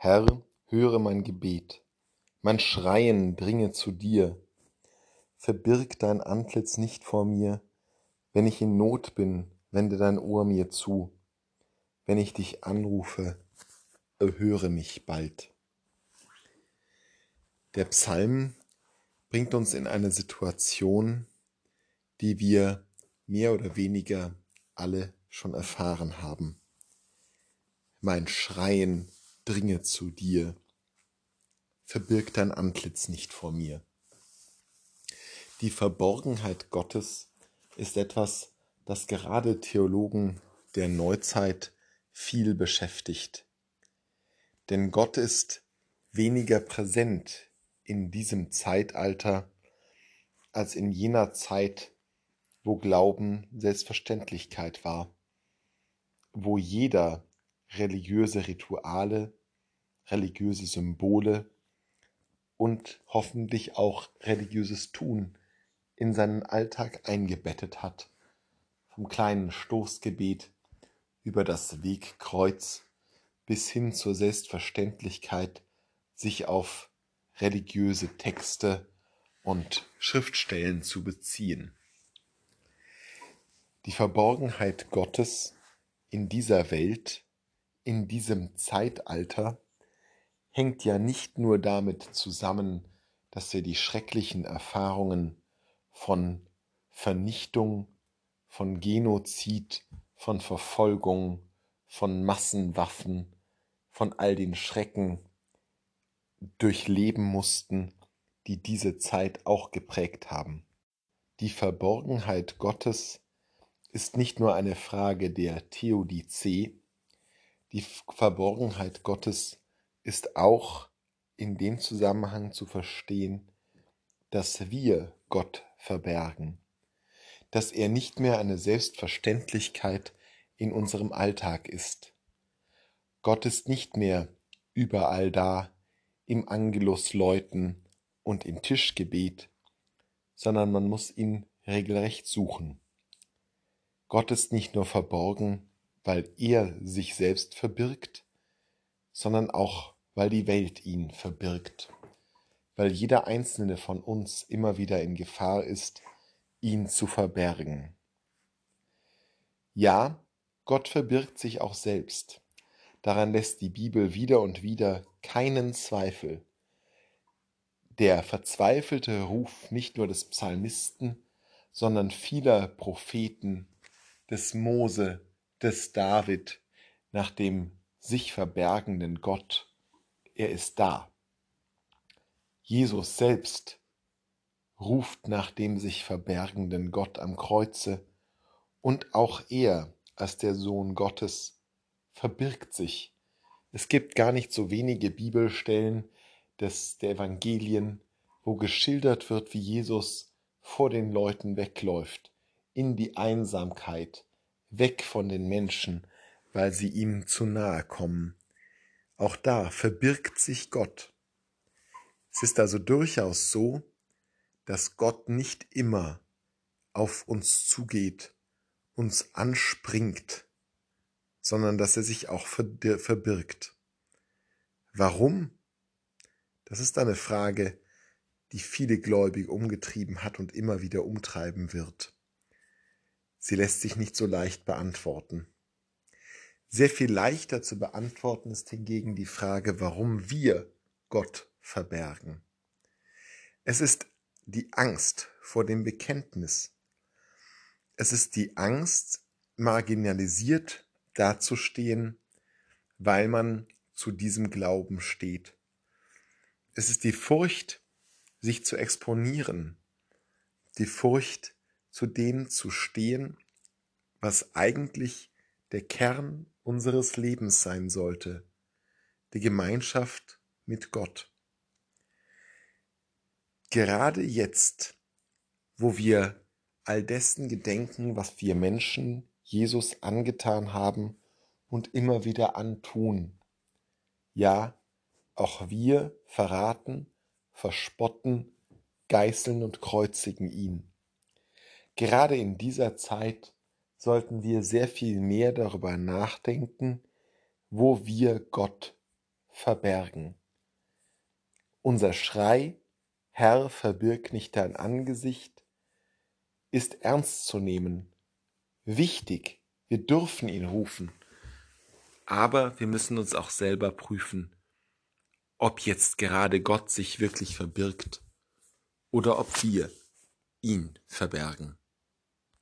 Herr, höre mein Gebet, mein Schreien dringe zu dir. Verbirg dein Antlitz nicht vor mir, wenn ich in Not bin, wende dein Ohr mir zu. Wenn ich dich anrufe, erhöre mich bald. Der Psalm bringt uns in eine Situation, die wir mehr oder weniger alle schon erfahren haben. Mein Schreien dringe zu dir, verbirg dein Antlitz nicht vor mir. Die Verborgenheit Gottes ist etwas, das gerade Theologen der Neuzeit viel beschäftigt. Denn Gott ist weniger präsent in diesem Zeitalter als in jener Zeit, wo Glauben Selbstverständlichkeit war, wo jeder religiöse Rituale, religiöse Symbole und hoffentlich auch religiöses Tun in seinen Alltag eingebettet hat. Vom kleinen Stoßgebet über das Wegkreuz bis hin zur Selbstverständlichkeit, sich auf religiöse Texte und Schriftstellen zu beziehen. Die Verborgenheit Gottes in dieser Welt in diesem Zeitalter hängt ja nicht nur damit zusammen, dass wir die schrecklichen Erfahrungen von Vernichtung, von Genozid, von Verfolgung, von Massenwaffen, von all den Schrecken durchleben mussten, die diese Zeit auch geprägt haben. Die Verborgenheit Gottes ist nicht nur eine Frage der Theodizee, die Verborgenheit Gottes ist auch in dem Zusammenhang zu verstehen, dass wir Gott verbergen, dass er nicht mehr eine Selbstverständlichkeit in unserem Alltag ist. Gott ist nicht mehr überall da, im Angelus läuten und im Tischgebet, sondern man muss ihn regelrecht suchen. Gott ist nicht nur verborgen, weil er sich selbst verbirgt, sondern auch, weil die Welt ihn verbirgt, weil jeder einzelne von uns immer wieder in Gefahr ist, ihn zu verbergen. Ja, Gott verbirgt sich auch selbst. Daran lässt die Bibel wieder und wieder keinen Zweifel. Der verzweifelte Ruf nicht nur des Psalmisten, sondern vieler Propheten, des Mose, des David nach dem sich verbergenden Gott. Er ist da. Jesus selbst ruft nach dem sich verbergenden Gott am Kreuze und auch er als der Sohn Gottes verbirgt sich. Es gibt gar nicht so wenige Bibelstellen des, der Evangelien, wo geschildert wird, wie Jesus vor den Leuten wegläuft, in die Einsamkeit, weg von den Menschen, weil sie ihm zu nahe kommen. Auch da verbirgt sich Gott. Es ist also durchaus so, dass Gott nicht immer auf uns zugeht, uns anspringt, sondern dass er sich auch verbirgt. Warum? Das ist eine Frage, die viele Gläubige umgetrieben hat und immer wieder umtreiben wird. Sie lässt sich nicht so leicht beantworten. Sehr viel leichter zu beantworten ist hingegen die Frage, warum wir Gott verbergen. Es ist die Angst vor dem Bekenntnis. Es ist die Angst, marginalisiert dazustehen, weil man zu diesem Glauben steht. Es ist die Furcht, sich zu exponieren, die Furcht, zu dem zu stehen, was eigentlich der Kern unseres Lebens sein sollte, die Gemeinschaft mit Gott. Gerade jetzt, wo wir all dessen gedenken, was wir Menschen Jesus angetan haben und immer wieder antun. Ja, auch wir verraten, verspotten, geißeln und kreuzigen ihn. Gerade in dieser Zeit sollten wir sehr viel mehr darüber nachdenken, wo wir Gott verbergen. Unser Schrei, Herr, verbirg nicht dein Angesicht, ist ernst zu nehmen, wichtig, wir dürfen ihn rufen, aber wir müssen uns auch selber prüfen, ob jetzt gerade Gott sich wirklich verbirgt oder ob wir ihn verbergen.